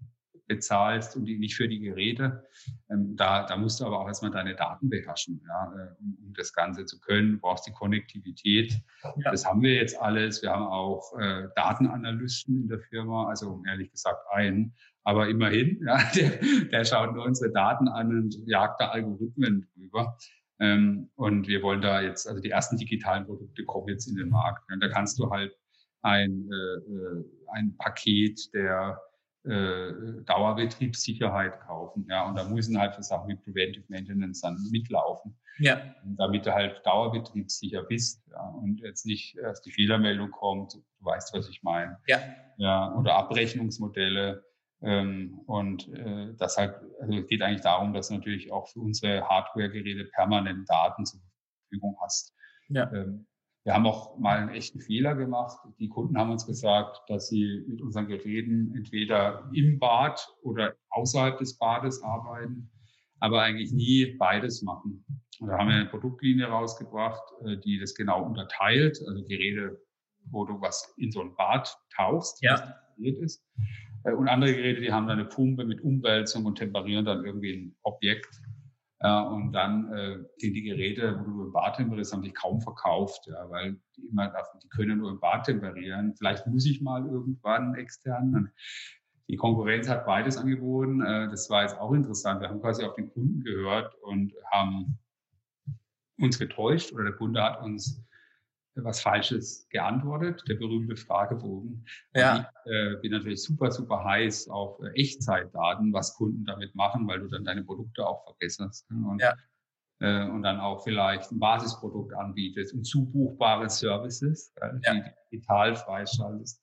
bezahlst und die, nicht für die Geräte. Ähm, da, da musst du aber auch erstmal deine Daten beherrschen, ja, äh, um, um das Ganze zu können. Du brauchst die Konnektivität. Ja. Das haben wir jetzt alles. Wir haben auch äh, Datenanalysten in der Firma, also ehrlich gesagt einen, aber immerhin, ja, der, der schaut nur unsere Daten an und jagt da Algorithmen drüber. Ähm, und wir wollen da jetzt, also die ersten digitalen Produkte kommen jetzt in den Markt. Und da kannst du halt ein, äh, äh ein Paket der äh, Dauerbetriebssicherheit kaufen. Ja, und da müssen halt für Sachen wie Preventive Maintenance dann mitlaufen. Ja. Damit du halt dauerbetriebssicher bist. Ja, und jetzt nicht erst die Fehlermeldung kommt, du weißt, was ich meine. Ja. Ja, oder Abrechnungsmodelle. Ähm, und äh, das halt, also es geht eigentlich darum, dass du natürlich auch für unsere Hardware-Geräte permanent Daten zur Verfügung hast. Ja. Ähm, wir haben auch mal einen echten Fehler gemacht. Die Kunden haben uns gesagt, dass sie mit unseren Geräten entweder im Bad oder außerhalb des Bades arbeiten. aber eigentlich nie beides machen. Und da haben wir eine Produktlinie rausgebracht, äh, die das genau unterteilt, also Geräte, wo du was in so ein Bad tauchst, ja. was ist. Äh, und andere Geräte, die haben dann eine Pumpe mit Umwälzung und temperieren dann irgendwie ein Objekt. Ja, und dann äh, die, die Geräte, wo du im Bad temperierst, haben sich kaum verkauft, ja, weil die immer, die können nur im Bad temperieren. Vielleicht muss ich mal irgendwann extern. Die Konkurrenz hat beides angeboten. Äh, das war jetzt auch interessant. Wir haben quasi auf den Kunden gehört und haben uns getäuscht oder der Kunde hat uns was Falsches geantwortet, der berühmte Fragebogen. Ja. Ich äh, bin natürlich super, super heiß auf äh, Echtzeitdaten, was Kunden damit machen, weil du dann deine Produkte auch verbesserst. Ne? Und, ja. äh, und dann auch vielleicht ein Basisprodukt anbietest und zubuchbare Services, äh, ja. die digital freischaltest.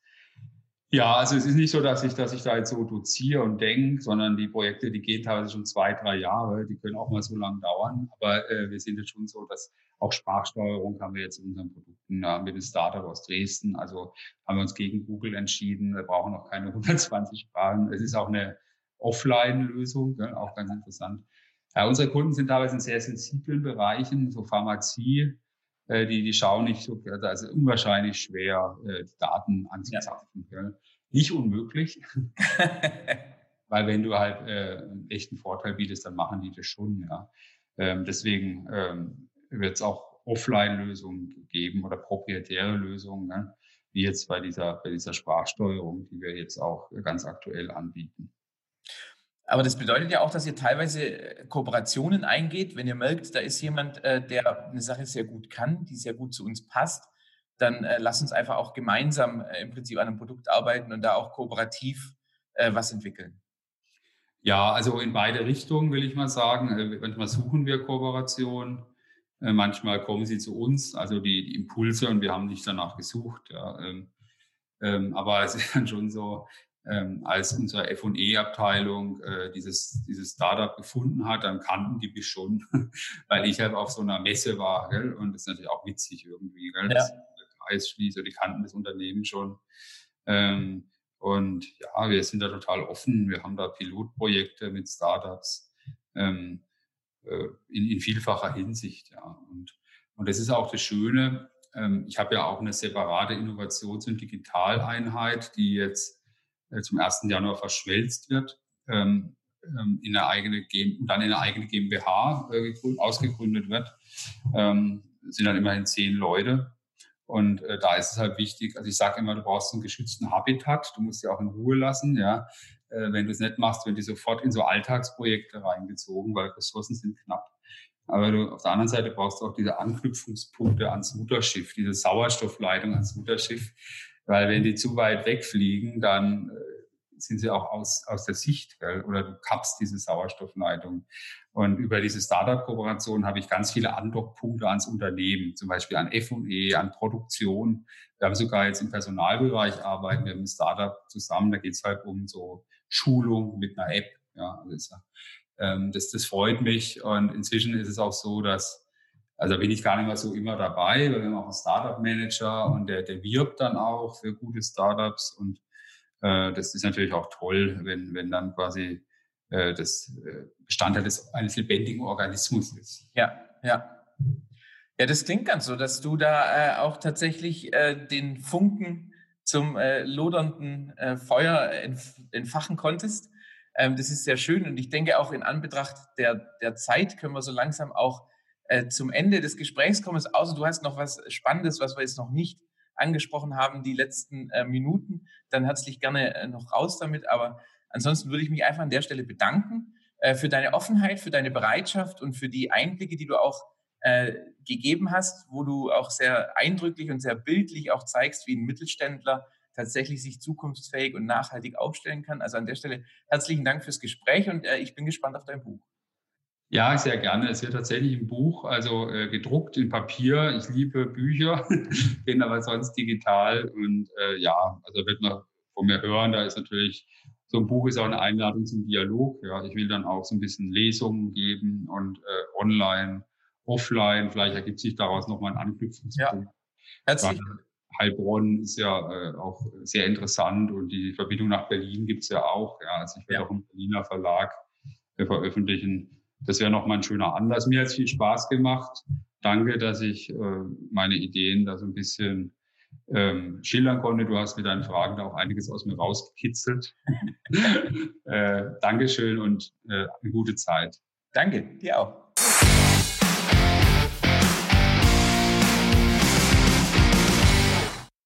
Ja, also es ist nicht so, dass ich, dass ich da jetzt so doziere und denke, sondern die Projekte, die gehen teilweise schon zwei, drei Jahre, die können auch mal so lang dauern. Aber äh, wir sind jetzt schon so, dass auch Sprachsteuerung haben wir jetzt in unseren Produkten ja, mit dem Startup aus Dresden. Also haben wir uns gegen Google entschieden. Wir brauchen noch keine 120 Sprachen. Es ist auch eine Offline-Lösung, ja, auch ganz interessant. Ja, unsere Kunden sind teilweise in sehr sensiblen Bereichen, so Pharmazie, die, die schauen nicht so, also unwahrscheinlich schwer, äh, die Daten anzuzapfen. Ja. Nicht unmöglich. Weil wenn du halt äh, einen echten Vorteil bietest, dann machen die das schon, ja. Ähm, deswegen ähm, wird es auch Offline-Lösungen geben oder proprietäre Lösungen, ne? wie jetzt bei dieser, bei dieser Sprachsteuerung, die wir jetzt auch ganz aktuell anbieten. Aber das bedeutet ja auch, dass ihr teilweise äh, Kooperationen eingeht. Wenn ihr merkt, da ist jemand, äh, der eine Sache sehr gut kann, die sehr gut zu uns passt, dann äh, lasst uns einfach auch gemeinsam im Prinzip an einem Produkt arbeiten und da auch kooperativ was entwickeln. Ja, also in beide Richtungen will ich mal sagen. Manchmal suchen wir Kooperation, manchmal kommen sie zu uns, also die, die Impulse und wir haben nicht danach gesucht. Ja. Ähm, ähm, aber es ist dann schon so, ähm, als unsere F&E-Abteilung äh, dieses, dieses Startup gefunden hat, dann kannten die mich schon, weil ich halt auf so einer Messe war. Gell? Und das ist natürlich auch witzig irgendwie. Gell? Ja. Das schließt, die kannten das Unternehmen schon. Ähm, und ja, wir sind da total offen. Wir haben da Pilotprojekte mit Startups ähm, äh, in, in vielfacher Hinsicht. Ja. Und, und das ist auch das Schöne. Ähm, ich habe ja auch eine separate Innovations- und Digitaleinheit, die jetzt zum 1. Januar verschmelzt wird, ähm, ähm, in eine eigene G dann in eine eigene GmbH äh, ausgegründet wird, ähm, sind dann immerhin zehn Leute. Und äh, da ist es halt wichtig, also ich sage immer, du brauchst einen geschützten Habitat, du musst sie auch in Ruhe lassen, ja. Äh, wenn du es nicht machst, wird die sofort in so Alltagsprojekte reingezogen, weil Ressourcen sind knapp. Aber du, auf der anderen Seite brauchst du auch diese Anknüpfungspunkte ans Mutterschiff, diese Sauerstoffleitung ans Mutterschiff, weil wenn die zu weit wegfliegen, dann äh, sind sie auch aus, aus der Sicht, gell? oder du kappst diese Sauerstoffleitung. Und über diese Startup-Kooperation habe ich ganz viele Andockpunkte ans Unternehmen, zum Beispiel an F&E, an Produktion. Wir haben sogar jetzt im Personalbereich arbeiten wir mit einem Startup zusammen. Da geht es halt um so Schulung mit einer App. Ja, also ähm, das, das freut mich. Und inzwischen ist es auch so, dass also bin ich gar nicht mehr so immer dabei, weil wir haben auch einen Startup-Manager und der, der wirbt dann auch für gute Startups und äh, das ist natürlich auch toll, wenn, wenn dann quasi äh, das äh, Bestandteil des, eines lebendigen Organismus ist. Ja, ja. Ja, das klingt ganz so, dass du da äh, auch tatsächlich äh, den Funken zum äh, lodernden äh, Feuer entf entfachen konntest. Ähm, das ist sehr schön und ich denke auch in Anbetracht der, der Zeit können wir so langsam auch äh, zum Ende des Gesprächs kommen, außer du hast noch was Spannendes, was wir jetzt noch nicht angesprochen haben, die letzten äh, Minuten, dann herzlich gerne äh, noch raus damit. Aber ansonsten würde ich mich einfach an der Stelle bedanken äh, für deine Offenheit, für deine Bereitschaft und für die Einblicke, die du auch äh, gegeben hast, wo du auch sehr eindrücklich und sehr bildlich auch zeigst, wie ein Mittelständler tatsächlich sich zukunftsfähig und nachhaltig aufstellen kann. Also an der Stelle herzlichen Dank fürs Gespräch und ich bin gespannt auf dein Buch. Ja, sehr gerne. Es wird tatsächlich ein Buch, also äh, gedruckt in Papier. Ich liebe Bücher, bin aber sonst digital. Und äh, ja, also wird man von mir hören, da ist natürlich, so ein Buch ist auch eine Einladung zum Dialog. Ja, ich will dann auch so ein bisschen Lesungen geben und äh, online, offline. Vielleicht ergibt sich daraus nochmal ein Anknüpfungspunkt. Ja. Herzlich. Heilbronn ist ja äh, auch sehr interessant und die Verbindung nach Berlin gibt's ja auch. Ja, also ich werde ja. auch im Berliner Verlag äh, veröffentlichen das wäre nochmal ein schöner Anlass. Mir hat es viel Spaß gemacht. Danke, dass ich äh, meine Ideen da so ein bisschen ähm, schildern konnte. Du hast mit deinen Fragen da auch einiges aus mir rausgekitzelt. äh, Dankeschön und äh, eine gute Zeit. Danke, dir auch.